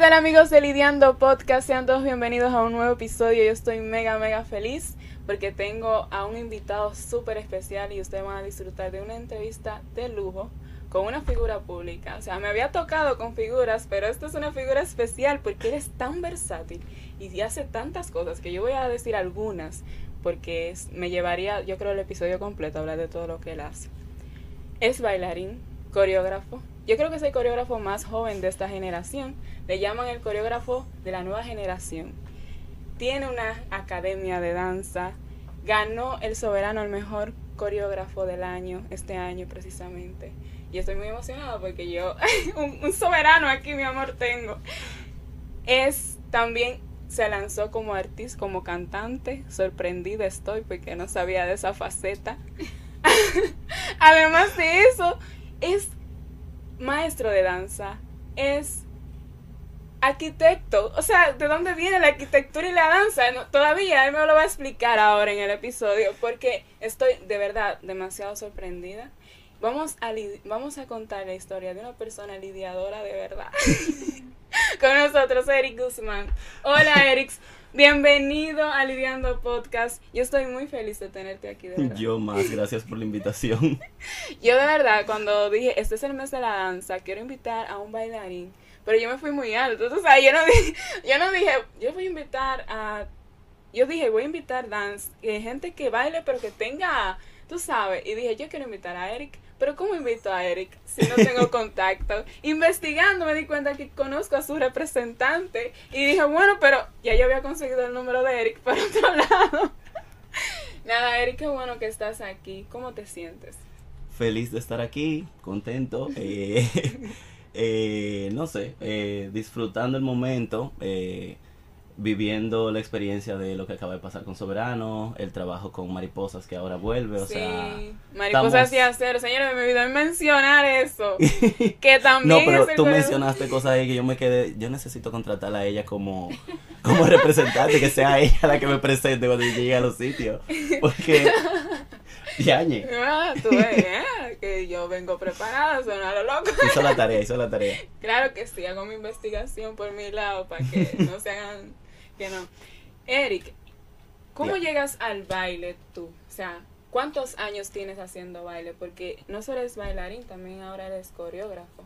Hola, hola, ¿qué tal amigos de Lidiando Podcast? Sean todos bienvenidos a un nuevo episodio. Yo estoy mega, mega feliz porque tengo a un invitado súper especial y ustedes van a disfrutar de una entrevista de lujo con una figura pública. O sea, me había tocado con figuras, pero esta es una figura especial porque él es tan versátil y hace tantas cosas que yo voy a decir algunas porque me llevaría, yo creo, el episodio completo a hablar de todo lo que él hace. Es bailarín, coreógrafo, yo creo que es el coreógrafo más joven de esta generación. Le llaman el coreógrafo de la nueva generación. Tiene una academia de danza. Ganó el soberano el mejor coreógrafo del año, este año precisamente. Y estoy muy emocionada porque yo, un, soberano aquí, mi amor, tengo. Es también se lanzó como artista, como cantante. Sorprendida estoy porque no sabía de esa faceta. Además de eso, es maestro de danza, es arquitecto. O sea, ¿de dónde viene la arquitectura y la danza? todavía él me lo va a explicar ahora en el episodio porque estoy de verdad demasiado sorprendida. Vamos a, vamos a contar la historia de una persona lidiadora de verdad. Con nosotros, Eric Guzmán. Hola, Eric. Bienvenido a Lidiando Podcast. Yo estoy muy feliz de tenerte aquí, de verdad. Yo más, gracias por la invitación. yo de verdad, cuando dije, este es el mes de la danza, quiero invitar a un bailarín, pero yo me fui muy alto. Entonces, o sea, yo no, dije, yo no dije, yo voy a invitar a... Yo dije, voy a invitar dance, eh, gente que baile, pero que tenga, tú sabes. Y dije, yo quiero invitar a Eric pero ¿cómo invito a Eric si no tengo contacto? Investigando me di cuenta que conozco a su representante y dije, bueno, pero ya yo había conseguido el número de Eric por otro lado. Nada, Eric, qué bueno que estás aquí. ¿Cómo te sientes? Feliz de estar aquí, contento. Eh, eh, no sé, eh, disfrutando el momento viviendo la experiencia de lo que acaba de pasar con Soberano, el trabajo con Mariposas que ahora vuelve, o sí, sea... Mariposas y acero, señores, me olvidó mencionar eso, que también No, pero tú mencionaste cosas ahí que yo me quedé, yo necesito contratarla a ella como, como representante, que sea ella la que me presente cuando llegue a los sitios, porque... Yañe. Ah, tú ves, ¿eh? que yo vengo preparada, suena lo loco. Hizo la tarea, hizo la tarea. Claro que sí, hago mi investigación por mi lado para que no se hagan que no. Eric, ¿cómo llegas al baile tú? O sea, ¿cuántos años tienes haciendo baile? Porque no solo eres bailarín, también ahora eres coreógrafo.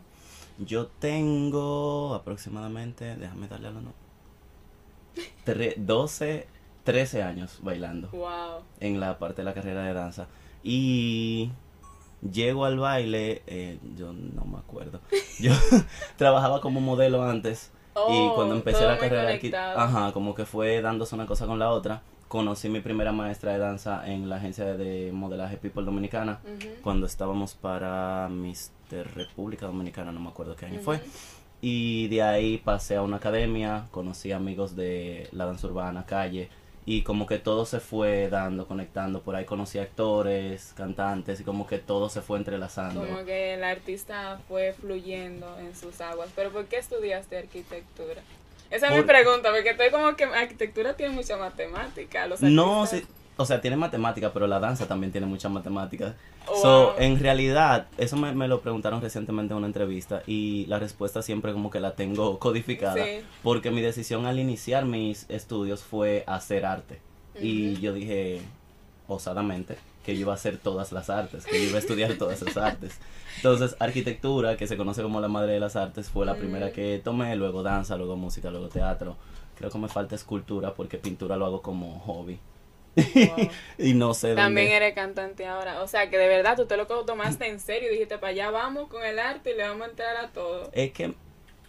Yo tengo aproximadamente, déjame darle a la no, 12, 13 años bailando. Wow. En la parte de la carrera de danza. Y llego al baile, eh, yo no me acuerdo. Yo trabajaba como modelo antes y cuando oh, empecé la carrera aquí, ajá, como que fue dándose una cosa con la otra. Conocí mi primera maestra de danza en la agencia de modelaje People Dominicana, cuando estábamos para Mister República Dominicana, no me acuerdo qué año fue. Y de ahí pasé a una academia, conocí amigos de la danza urbana, calle, y como que todo se fue dando, conectando. Por ahí conocí actores, cantantes y como que todo se fue entrelazando. Como que el artista fue fluyendo en sus aguas. Pero ¿por qué estudiaste arquitectura? Esa es mi pregunta, porque estoy como que arquitectura tiene mucha matemática. Los no, sí, o sea, tiene matemática, pero la danza también tiene muchas matemáticas. So, en realidad, eso me, me, lo preguntaron recientemente en una entrevista y la respuesta siempre como que la tengo codificada. Porque mi decisión al iniciar mis estudios fue hacer arte. Y yo dije, osadamente, que yo iba a hacer todas las artes, que yo iba a estudiar todas las artes. Entonces, arquitectura, que se conoce como la madre de las artes, fue la primera que tomé, luego danza, luego música, luego teatro. Creo que me falta escultura porque pintura lo hago como hobby. y no sé También eres cantante ahora. O sea, que de verdad tú te lo tomaste en serio y dijiste, para allá vamos con el arte y le vamos a entrar a todo. Es que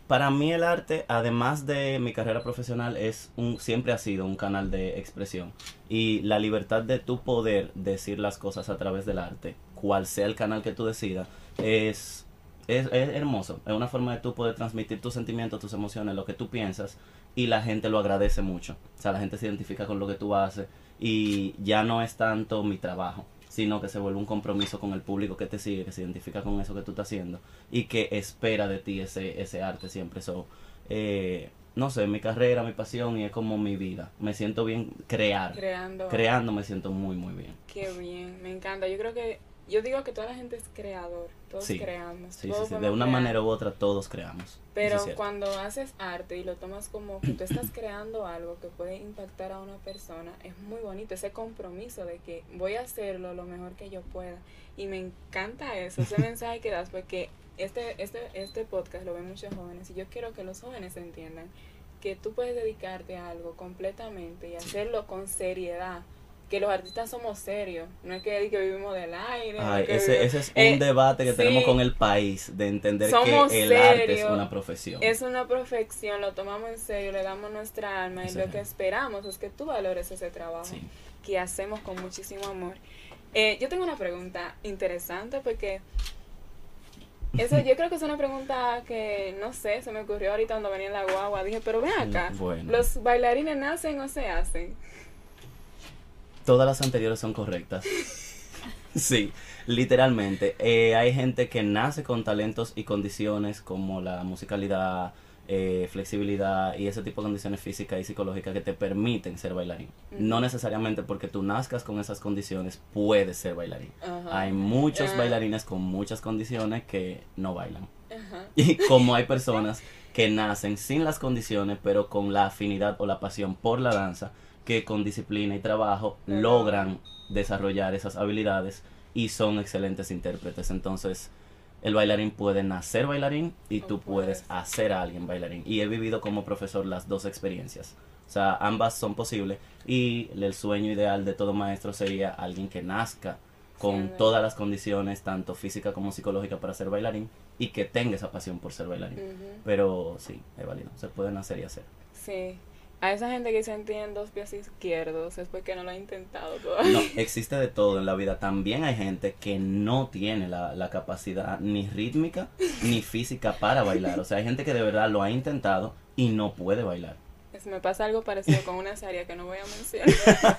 para mí el arte, además de mi carrera profesional, es un siempre ha sido un canal de expresión. Y la libertad de tu poder decir las cosas a través del arte, cual sea el canal que tú decidas, es es, es, hermoso. Es una forma de tú poder transmitir tus sentimientos, tus emociones, lo que tú piensas y la gente lo agradece mucho. O sea, la gente se identifica con lo que tú haces y ya no es tanto mi trabajo, sino que se vuelve un compromiso con el público que te sigue, que se identifica con eso que tú estás haciendo y que espera de ti ese, ese arte siempre. So, eh, no sé, mi carrera, mi pasión y es como mi vida. Me siento bien crear. Creando. Creando me siento muy, muy bien. Qué bien, me encanta. Yo creo que yo digo que toda la gente es creador, todos Sí. creamos. Sí, todos sí. De una crear. manera u otra todos creamos. Pero es cuando haces arte y lo tomas como que tú estás creando algo que puede impactar a una persona, es muy bonito ese compromiso de que voy a hacerlo lo mejor que yo pueda. Y me encanta eso, ese mensaje que das, porque este, este, este podcast lo ven muchos jóvenes y yo quiero que los jóvenes entiendan que tú puedes dedicarte a algo completamente y hacerlo con seriedad. Que los artistas somos serios, no es que, que vivimos del aire. no Ay, es que ese, vivimos- ese es Eh, un debate que sí. tenemos con el país de entender que el arte es una profesión. Es una perfección, lo tomamos en serio, le damos nuestra alma y lo es. que esperamos es que tú valores ese trabajo Sí. que hacemos con muchísimo amor. Eh, yo tengo una pregunta interesante porque eso yo creo que es una pregunta que no sé, se me ocurrió ahorita cuando venía en la guagua. Dije, pero ven acá, Mm, Bueno. ¿los bailarines nacen o se hacen? Todas las anteriores son correctas. sí, literalmente. Eh, hay gente que nace con talentos y condiciones como la musicalidad, eh, flexibilidad y ese tipo de condiciones físicas y psicológicas que te permiten ser bailarín. No necesariamente porque tú nazcas con esas condiciones puedes ser bailarín. Hay muchos Ah. bailarines con muchas condiciones que no bailan. Y como hay personas que nacen sin las condiciones, pero con la afinidad o la pasión por la danza, que con disciplina y trabajo logran desarrollar esas habilidades y son excelentes intérpretes. Entonces, el bailarín puede nacer bailarín y tú puedes. hacer a alguien bailarín. Y he vivido como profesor las dos experiencias. O sea, ambas son posibles y el sueño ideal de todo maestro sería alguien que nazca con todas las condiciones, tanto física como psicológica, para ser bailarín y que tenga esa pasión por ser bailarín. Pero sí, es válido, se pueden hacer y hacer. Sí. A esa gente que dicen tienen dos pies izquierdos es porque no lo ha intentado todavía. No, existe de todo en la vida. También hay gente que no tiene la, la capacidad ni rítmica ni física para bailar. O sea, hay gente que de verdad lo ha intentado y no puede bailar. Es- me pasa algo parecido con una serie que no voy a mencionar.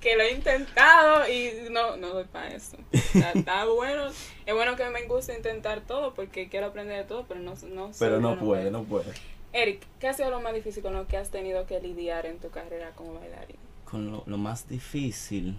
que lo he intentado y no, no doy para eso. O sea, está bueno. Es bueno que me guste intentar todo porque quiero aprender de todo, pero no, no Pero no puede, no puede. Eric, ¿qué ha sido lo más difícil con lo que has tenido que lidiar en tu carrera como bailarín? Con lo, lo más difícil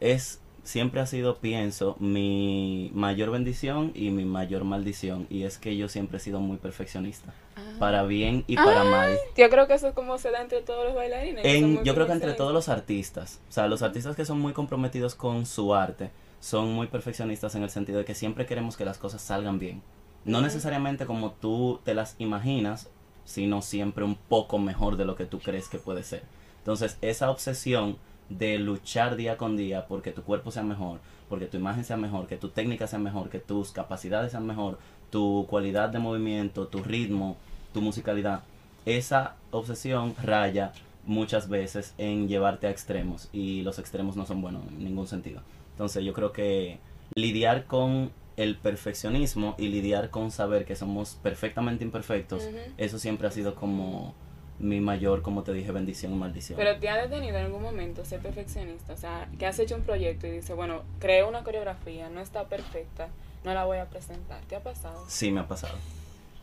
es, siempre ha sido, pienso, mi mayor bendición y mi mayor maldición. Y es que yo siempre he sido muy perfeccionista. Para bien y para Ah, mal. Yo creo que eso es como se da entre todos los bailarines. En, yo creo que entre todos los artistas, o sea, los artistas que son muy comprometidos con su arte, son muy perfeccionistas en el sentido de que siempre queremos que las cosas salgan bien. No necesariamente como tú te las imaginas, sino siempre un poco mejor de lo que tú crees que puede ser. Entonces, esa obsesión de luchar día con día porque tu cuerpo sea mejor, porque tu imagen sea mejor, que tu técnica sea mejor, que tus capacidades sean mejor, tu cualidad de movimiento, tu ritmo, tu musicalidad, esa obsesión raya muchas veces en llevarte a extremos y los extremos no son buenos en ningún sentido. Entonces yo creo que lidiar con el perfeccionismo y lidiar con saber que somos perfectamente imperfectos, eso siempre ha sido como mi mayor, como te dije, bendición y maldición. Pero te ha detenido en algún momento ser perfeccionista, o sea, que has hecho un proyecto y dices, bueno, creé una coreografía, no está perfecta, no la voy a presentar. ¿Te ha pasado? Sí me ha pasado.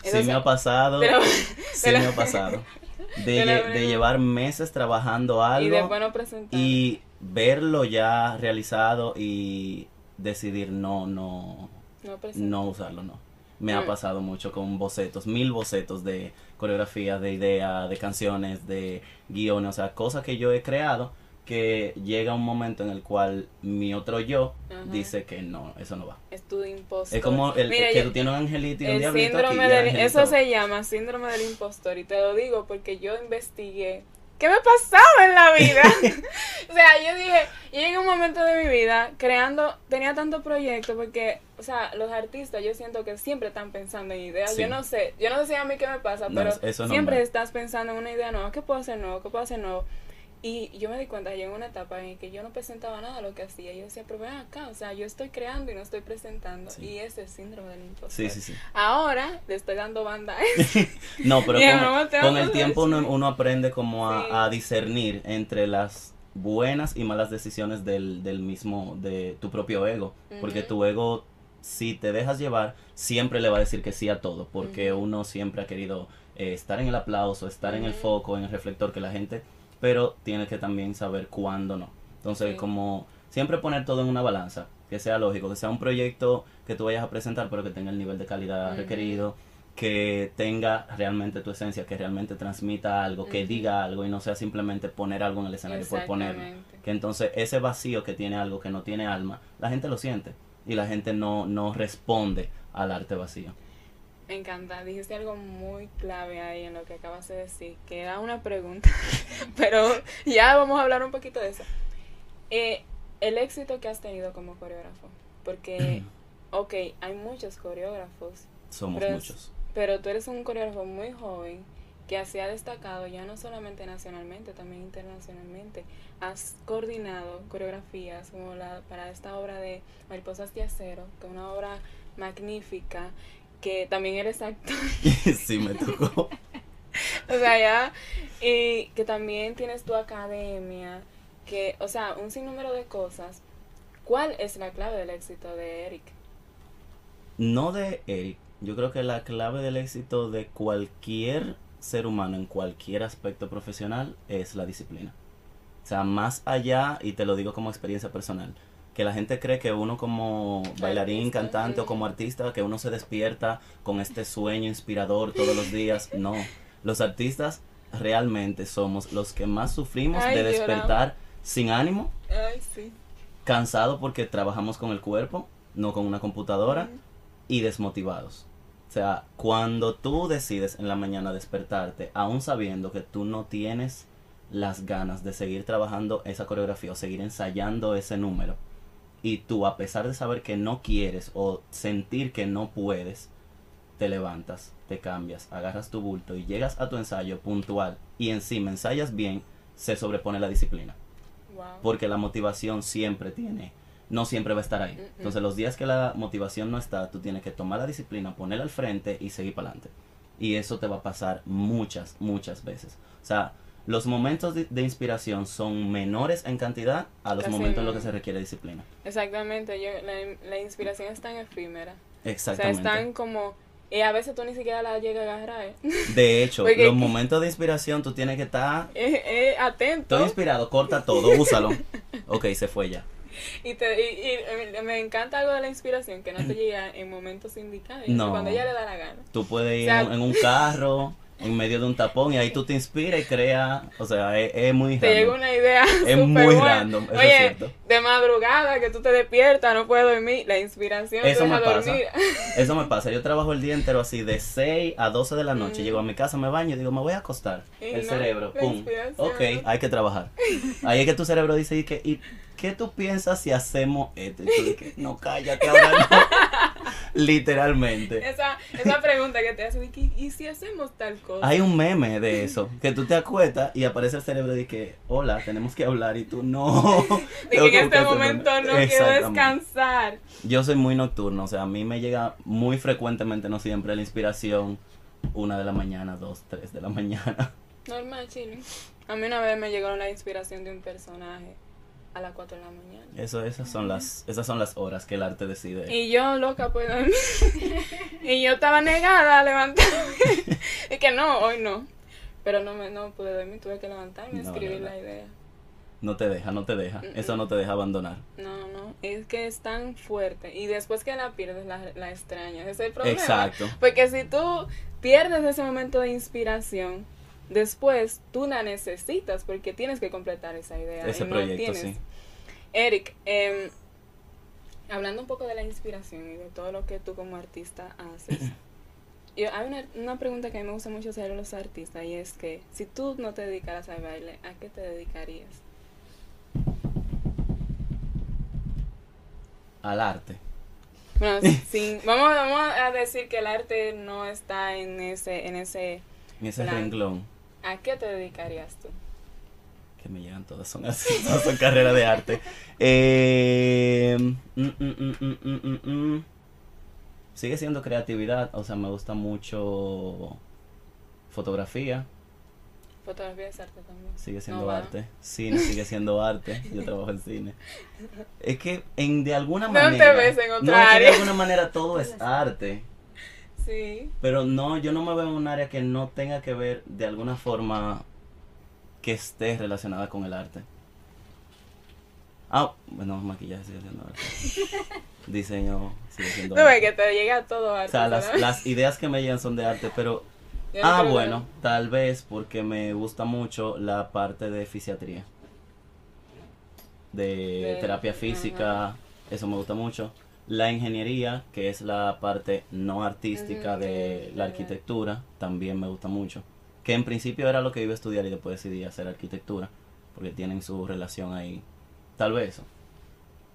Sí me ha pasado. Pero- sí pero- me ha pasado. De, Pero- lle- de llevar meses trabajando algo y después no presentar. y verlo ya realizado y decidir no, no, no usarlo, no. Me ha pasado mucho con bocetos, mil bocetos de coreografía, de ideas, de canciones, de guiones, o sea, cosas que yo he creado que llega un momento en el cual mi otro yo Ajá. dice que no, eso no va. Es tu impostor. Es como el Mira, que yo- tú tienes un angelito y un diablito síndrome del eso se llama síndrome del impostor y te lo digo porque yo investigué qué me pasaba en la vida o sea yo dije yo llegué a un momento de mi vida creando tenía tanto proyecto porque o sea los artistas yo siento que siempre están pensando en ideas. Sí. yo no sé yo no sé si a mí qué me pasa No, pero siempre estás pensando en una idea nueva. Qué puedo hacer nuevo qué puedo hacer nuevo y yo me di cuenta, llegué a una etapa en que yo no presentaba nada de lo que hacía. Yo decía, pero ven acá, o sea, yo estoy creando y no estoy presentando. Sí. Y ese es el síndrome del impostor. Sí, sí, sí. Ahora le estoy dando banda a eso. No, pero con, el tiempo uno, uno aprende como a, Sí. a discernir entre las buenas y malas decisiones del, del mismo, de tu propio ego. Porque tu ego, si te dejas llevar, siempre le va a decir que sí a todo. Porque uno siempre ha querido eh, estar en el aplauso, estar en el foco, en el reflector, que la gente, pero tienes que también saber cuándo no. Entonces, Sí. como siempre poner todo en una balanza, que sea lógico, que sea un proyecto que tú vayas a presentar, pero que tenga el nivel de calidad requerido, que tenga realmente tu esencia, que realmente transmita algo, que diga algo y no sea simplemente poner algo en el escenario por ponerlo. Que entonces ese vacío que tiene algo que no tiene alma, la gente lo siente y la gente no, no responde al arte vacío. Me encanta, dijiste algo muy clave ahí en lo que acabas de decir, que era una pregunta, pero ya vamos a hablar un poquito de eso. Eh, el éxito que has tenido como coreógrafo, porque, ok, hay muchos coreógrafos, Somos Pero muchos. pero tú eres un coreógrafo muy joven que se ha destacado ya no solamente nacionalmente, también internacionalmente. Has coordinado coreografías como la para esta obra de Mariposas de Acero, que es una obra magnífica, que también eres actor, sí, me tocó. o sea, ya, y que también tienes tu academia, que, o sea, un sinnúmero de cosas. ¿Cuál es la clave del éxito de Eric? No de Eric. Yo creo que la clave del éxito de cualquier ser humano en cualquier aspecto profesional es la disciplina. O sea, más allá, y te lo digo como experiencia personal, que la gente cree que uno como bailarín, Artista, cantante o como artista, que uno se despierta con este sueño inspirador todos los días. No, los artistas realmente somos los que más sufrimos Ay, de lloramos. despertar sin ánimo, Ay, sí. cansado porque trabajamos con el cuerpo, no con una computadora y desmotivados. O sea, cuando tú decides en la mañana despertarte, aún sabiendo que tú no tienes las ganas de seguir trabajando esa coreografía o seguir ensayando ese número, y tú a pesar de saber que no quieres o sentir que no puedes, te levantas, te cambias, agarras tu bulto y llegas a tu ensayo puntual y encima ensayas bien, se sobrepone la disciplina Wow. porque la motivación siempre tiene, no siempre va a estar ahí. Entonces los días que la motivación no está, tú tienes que tomar la disciplina, ponerla al frente y seguir para adelante. Y eso te va a pasar muchas, muchas veces. O sea, los momentos de, de inspiración son menores en cantidad a los momentos en los que se requiere disciplina. Exactamente, yo, la, la inspiración es tan efímera. O sea, Exactamente. están como... Y a veces tú ni siquiera la llegas a agarrar. ¿eh? De hecho, Porque- los momentos de inspiración tú tienes que estar... Eh, eh, atento. Estoy inspirado, corta todo, úsalo. Ok, se fue ya. Y, te, y, y, me encanta algo de la inspiración, que no te llega en momentos indicados, No. cuando ella le da la gana. Tú puedes ir O sea, en, en un carro, en medio de un tapón, y ahí tú te inspiras y creas. O sea, es, es muy Te random. llega una idea Es muy buena. random, eso es Oye, cierto. de madrugada que tú te despiertas, no puedes dormir, la inspiración Eso te me deja pasa. dormir. Eso me pasa. Yo trabajo el día entero así, de 6 a 12 de la noche. Mm. Llego a mi casa, me baño y digo, me voy a acostar. Y el no, cerebro, pum. Ok, hay que trabajar. Ahí es que tu cerebro dice, ¿y qué, y qué tú piensas si hacemos esto? Y tú dices, no, cállate ahora no. Literalmente. Esa, esa pregunta que te hace, de que, ¿y si hacemos tal cosa? Hay un meme de eso, que tú te acuestas y aparece el cerebro y que, hola, tenemos que hablar y tú no. de que en este momento no quiero descansar. Yo soy muy nocturno, o sea, a mí me llega muy frecuentemente, no siempre, la inspiración una de la mañana, dos, tres de la mañana. Normal, chile. A mí una vez me llegó la inspiración de un personaje a las 4 de la mañana. Eso, esas son las, esas son las horas que el arte decide. Y yo, loca, pues y yo estaba negada a levantarme. y que no, hoy no. Pero no me no pude dormir, tuve que levantarme y No, escribir no, no. la idea. No te deja, no te deja. Eso no te deja abandonar. No, no, es que es tan fuerte. Y después que la pierdes, la, la extrañas. Ese es el problema. Exacto. Porque si tú pierdes ese momento de inspiración, después tú la necesitas porque tienes que completar esa idea. Ese y no proyecto, tienes. sí. Eric, em, hablando un poco de la inspiración y de todo lo que tú como artista haces, yo, hay una, una pregunta que a mí me gusta mucho hacer a los artistas y es que si tú no te dedicaras al baile, ¿a qué te dedicarías? Al arte. Bueno, sin, vamos, vamos a decir que el arte no está en ese, en ese, En ese renglón ¿a qué te dedicarías tú? que me llegan todas, son así, todas son carreras de arte. Eh, mm, mm, mm, mm, mm, mm. Sigue siendo creatividad, o sea, me gusta mucho fotografía, Fotografía es arte también. sigue siendo No arte, cine sigue siendo arte, yo trabajo en cine. Es que en de alguna No te manera, ves en otra no, es que de alguna manera todo es arte. Sí. Pero no, yo no me veo en un área que no tenga que ver de alguna forma que esté relacionada con el arte. Ah, bueno, maquillaje sigue siendo arte. Diseño sigue siendo No, es arte. que te llega todo O arte. sea, las, ideas que me llegan son de arte, pero... Yo no Ah, que- bueno, tal vez porque me gusta mucho la parte de fisiatría. De, De- terapia física, eso me gusta mucho. La ingeniería, que es la parte no artística de la arquitectura, también me gusta mucho. Que en principio era lo que iba a estudiar y después decidí hacer arquitectura, porque tienen su relación ahí. Tal vez eso.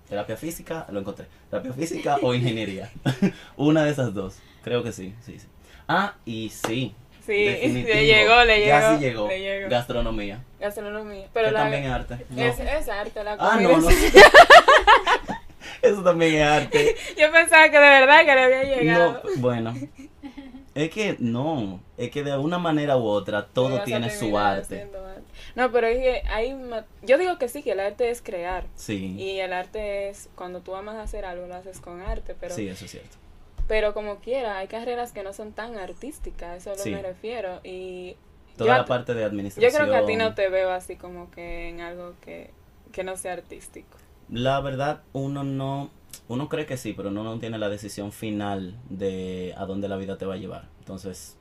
Terapia física, lo encontré. Terapia física o ingeniería. Una de esas dos. Creo que sí, sí, sí. Ah, y sí. Sí, definitivo, le llegó, le llegó. Ya sí llegó. Le llegó. Gastronomía. Gastronomía. Pero que la, también es arte. No. es, es arte la Ah, comida. no, no. Eso también es arte. Yo pensaba que de verdad que le había llegado. No, bueno. Es que no, es que de alguna manera u otra todo a tiene su arte. No, pero es que hay... Yo digo que sí, que el arte es crear. Sí, Y el arte es, cuando tú amas hacer algo, lo haces con arte, pero, sí, eso es cierto. pero como quiera, hay carreras que no son tan artísticas, eso es lo Sí. que me refiero. Y Toda yo, a la parte de yo administración. creo que a ti no te veo así como que en algo que, que no sea artístico. La verdad, uno no, uno cree que sí, pero uno no tiene la decisión final de a dónde la vida te va a llevar. Entonces,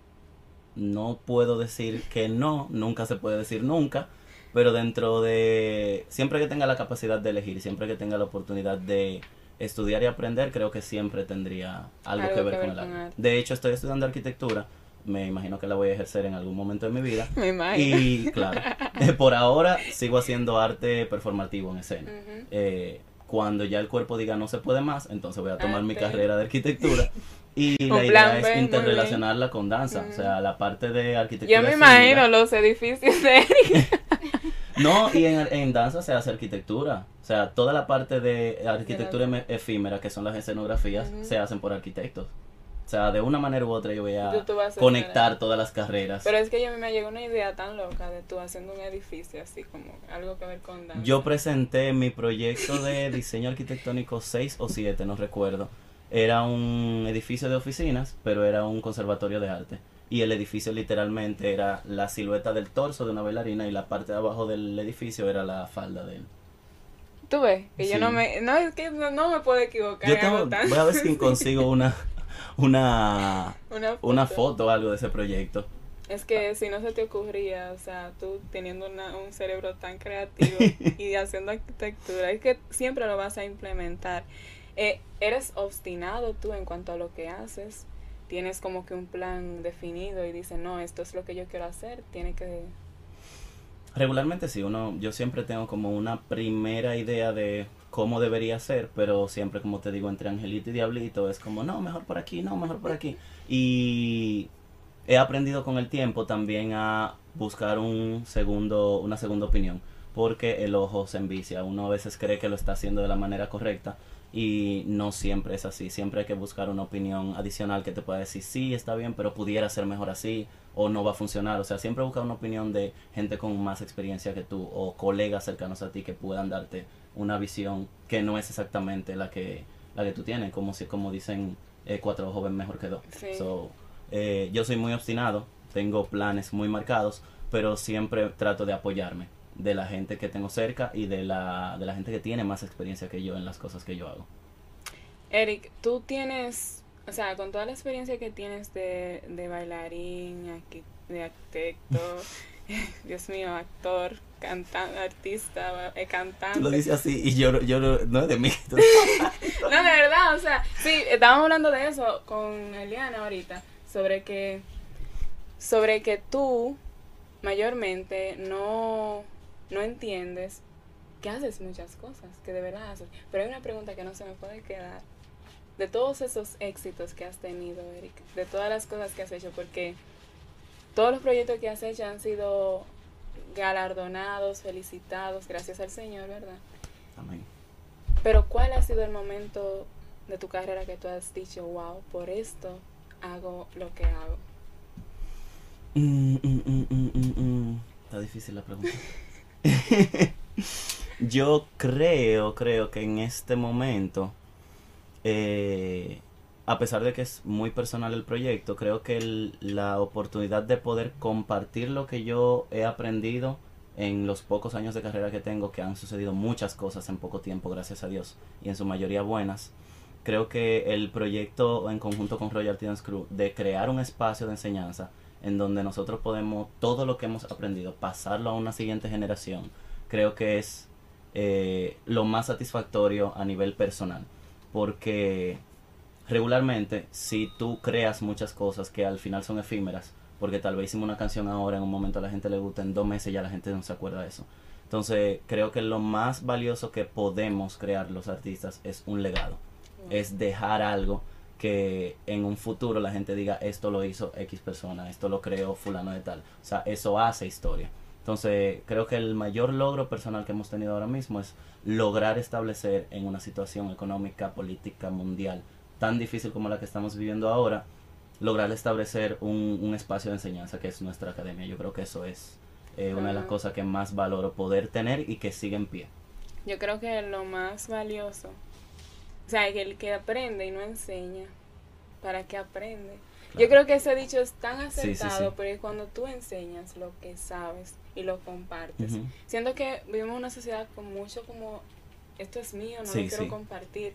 no puedo decir que no, nunca se puede decir nunca, pero dentro de, siempre que tenga la capacidad de elegir, siempre que tenga la oportunidad de estudiar y aprender, creo que siempre tendría algo, que ver con el arte. arte. De hecho, estoy estudiando arquitectura, me imagino que la voy a ejercer en algún momento de mi vida. Me imagino. Y claro, eh, por ahora sigo haciendo arte performativo en escena. Eh, cuando ya el cuerpo diga no se puede más, entonces voy a tomar mi Arte. carrera de arquitectura. Y Un la idea es interrelacionarla con danza. O sea, la parte de arquitectura. Yo me imagino los edificios de Eric. No, y en, en danza se hace arquitectura. O sea, toda la parte de arquitectura efímera, que son las escenografías, se hacen por arquitectos. O sea, de una manera u otra yo voy a a conectar todas las carreras. Pero es que yo me llegó una idea tan loca de tú haciendo un edificio así como algo que ver con danza. Yo presenté mi proyecto de diseño arquitectónico 6 o 7, no recuerdo. Era un edificio de oficinas, pero era un conservatorio de arte. Y el edificio literalmente era la silueta del torso de una bailarina y la parte de abajo del edificio era la falda de él. Tú ves, que yo Sí. no me... No, es que no, no me puedo equivocar. Yo tengo, voy a ver si consigo una, una, una foto. una foto o algo de ese proyecto. Es que si no se te ocurría, o sea, tú teniendo una- un cerebro tan creativo y haciendo arquitectura, es que siempre lo vas a implementar. Eh, eres obstinado tú en cuanto a lo que haces, tienes como que un plan definido y dices, no, esto es lo que yo quiero hacer, tiene que... Regularmente sí, uno, yo siempre tengo como una primera idea de cómo debería ser, pero siempre como te digo, entre angelito y diablito es como, no, mejor por aquí, no, mejor por aquí. Y he aprendido con el tiempo también a buscar un segundo, una segunda opinión, porque el ojo se envicia, uno a veces cree que lo está haciendo de la manera correcta y no siempre es así, siempre hay que buscar una opinión adicional que te pueda decir, sí, está bien, pero pudiera ser mejor así, o no va a funcionar, o sea, siempre buscar una opinión de gente con más experiencia que tú, o colegas cercanos a ti que puedan darte una visión que no es exactamente la que, la que tú tienes, como si, como dicen, eh, cuatro ojos ven mejor que dos. Sí. So, eh, yo soy muy obstinado, tengo planes muy marcados, pero siempre trato de apoyarme de la gente que tengo cerca y de la, de la gente que tiene más experiencia que yo en las cosas que yo hago. Eric, tú tienes, o sea, con toda la experiencia que tienes de, de bailarín, de arquitecto, Dios mío, actor, cantante, artista, eh, cantante. Lo dices así y yo, yo no, no es de mí. No, de verdad, o sea, sí, estábamos hablando de eso con Eliana ahorita, sobre que, sobre que tú mayormente no, no entiendes que haces muchas cosas, que de verdad haces. Pero hay una pregunta que no se me puede quedar. De todos esos éxitos que has tenido, Eric, de todas las cosas que has hecho, porque todos los proyectos que has hecho han sido galardonados, felicitados, gracias al Señor, ¿verdad? Amén. Pero ¿cuál ha sido el momento de tu carrera que tú has dicho, wow, por esto hago lo que hago? Mm, mm, mm, mm, mm, mm. Está difícil la pregunta. Yo creo, creo que en este momento, eh, a pesar de que es muy personal el proyecto, creo que la oportunidad de poder compartir lo que yo he aprendido en los pocos años de carrera que tengo, que han sucedido muchas cosas en poco tiempo, gracias a Dios, y en su mayoría buenas, creo que el proyecto en conjunto con Royal Dance Crew de crear un espacio de enseñanza en donde nosotros podemos todo lo que hemos aprendido pasarlo a una siguiente generación, creo que es eh, lo más satisfactorio a nivel personal, porque regularmente si tú creas muchas cosas que al final son efímeras, porque tal vez hicimos una canción ahora, en un momento a la gente le gusta, en dos meses ya la gente no se acuerda de eso. Entonces creo que lo más valioso que podemos crear los artistas es un legado, es dejar algo que en un futuro la gente diga esto lo hizo X persona, esto lo creó fulano de tal. O sea, eso hace historia. Entonces, creo que el mayor logro personal que hemos tenido ahora mismo es lograr establecer en una situación económica, política, mundial tan difícil como la que estamos viviendo ahora, lograr establecer un, un espacio de enseñanza que es nuestra academia. Yo creo que eso es eh, una de las cosas que más valoro poder tener y que sigue en pie. Yo creo que lo más valioso, o sea, que el que aprende y no enseña, ¿para qué aprende? Yo creo que ese dicho es tan acertado, pero cuando tú enseñas lo que sabes y lo compartes, siendo que vivimos una sociedad con mucho como esto es mío, no lo quiero compartir.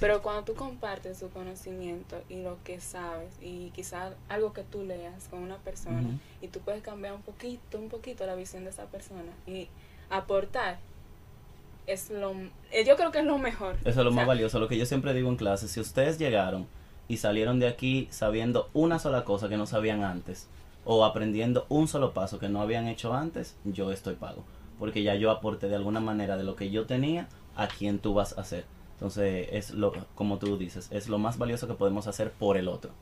Pero cuando tú compartes tu conocimiento y lo que sabes y quizás algo que tú leas con una persona y tú puedes cambiar un poquito, un poquito la visión de esa persona y aportar, es lo, eh, yo creo que es lo mejor. Eso es lo más valioso, lo que yo siempre digo en clase, si ustedes llegaron y salieron de aquí sabiendo una sola cosa que no sabían antes o aprendiendo un solo paso que no habían hecho antes, yo estoy pago. Porque ya yo aporté de alguna manera de lo que yo tenía a quién tú vas a hacer. Entonces, es lo, como tú dices, es lo más valioso que podemos hacer por el otro.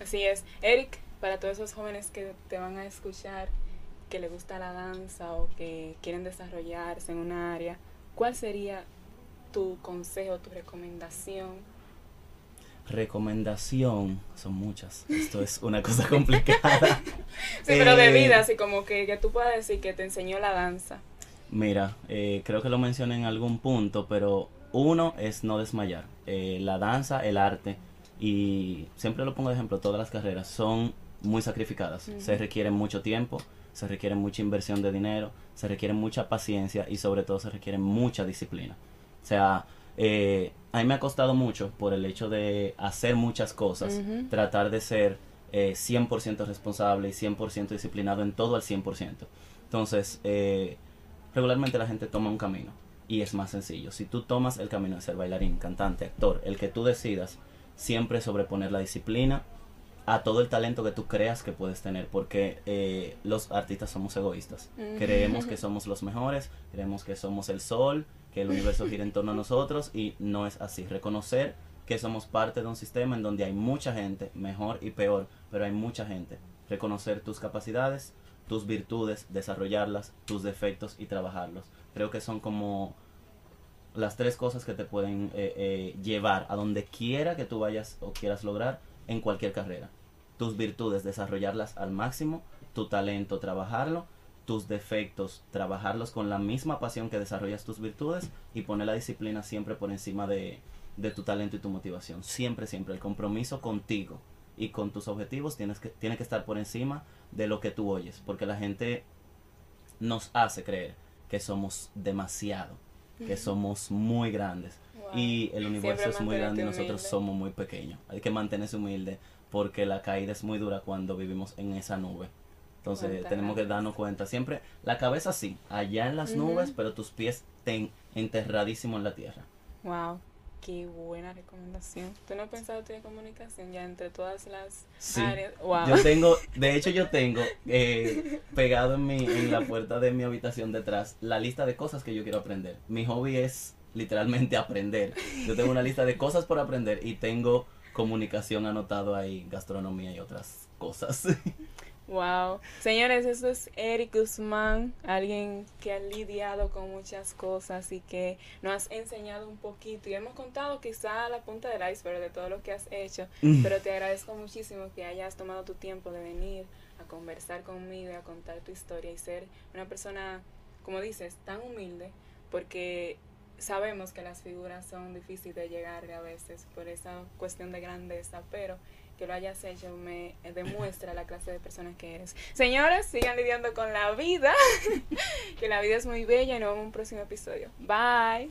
Así es. Eric, para todos esos jóvenes que te van a escuchar, que les gusta la danza o que quieren desarrollarse en una área, ¿cuál sería tu consejo, tu recomendación? Recomendación, son muchas. Esto es una cosa complicada. sí, pero de vida, eh, así como que, que tú puedas decir que te enseñó la danza. Mira, eh, creo que lo mencioné en algún punto, pero uno es no desmayar. Eh, la danza, el arte, y siempre lo pongo de ejemplo, todas las carreras son muy sacrificadas. Se requiere mucho tiempo, se requiere mucha inversión de dinero, se requiere mucha paciencia y sobre todo se requiere mucha disciplina. O sea, eh, a mí me ha costado mucho por el hecho de hacer muchas cosas, tratar de ser eh, 100% responsable y 100% disciplinado en todo al 100%. Entonces, eh, regularmente la gente toma un camino y es más sencillo. Si tú tomas el camino de ser bailarín, cantante, actor, el que tú decidas, siempre sobreponer la disciplina a todo el talento que tú creas que puedes tener, porque eh, los artistas somos egoístas. Creemos que somos los mejores, creemos que somos el sol, que el universo gira en torno a nosotros y no es así. Reconocer que somos parte de un sistema en donde hay mucha gente, mejor y peor, pero hay mucha gente. Reconocer tus capacidades, tus virtudes, desarrollarlas, tus defectos y trabajarlos. Creo que son como las tres cosas que te pueden eh, eh, llevar a donde quiera que tú vayas o quieras lograr en cualquier carrera. Tus virtudes, desarrollarlas al máximo, tu talento, trabajarlo, tus defectos, trabajarlos con la misma pasión que desarrollas tus virtudes y poner la disciplina siempre por encima de, de tu talento y tu motivación. Siempre, siempre. El compromiso contigo y con tus objetivos tienes que, tiene que estar por encima de lo que tú oyes, porque la gente nos hace creer que somos demasiado, que somos muy grandes. Y el universo es muy grande y nosotros somos muy pequeños. Hay que mantenerse humilde porque la caída es muy dura cuando vivimos en esa nube. Entonces tenemos que darnos cuenta. Siempre la cabeza sí, allá en las nubes, pero tus pies ten, enterradísimos en la tierra. Wow. Qué buena recomendación. ¿Tú no has pensado tener comunicación ya entre todas las áreas? Wow. Yo tengo, de hecho yo tengo eh, pegado en, mi, en la puerta de mi habitación detrás la lista de cosas que yo quiero aprender. Mi hobby es literalmente aprender. Yo tengo una lista de cosas por aprender y tengo comunicación anotado ahí, gastronomía y otras cosas. Wow. Señores, eso es Eric Guzmán, alguien que ha lidiado con muchas cosas y que nos has enseñado un poquito. Y hemos contado quizá la punta del iceberg de todo lo que has hecho, mm. pero te agradezco muchísimo que hayas tomado tu tiempo de venir a conversar conmigo y a contar tu historia y ser una persona, como dices, tan humilde, porque sabemos que las figuras son difíciles de llegar a veces por esa cuestión de grandeza, pero que lo hayas hecho me demuestra la clase de persona que eres. Señores, sigan lidiando con la vida, que la vida es muy bella y nos vemos en un próximo episodio. Bye.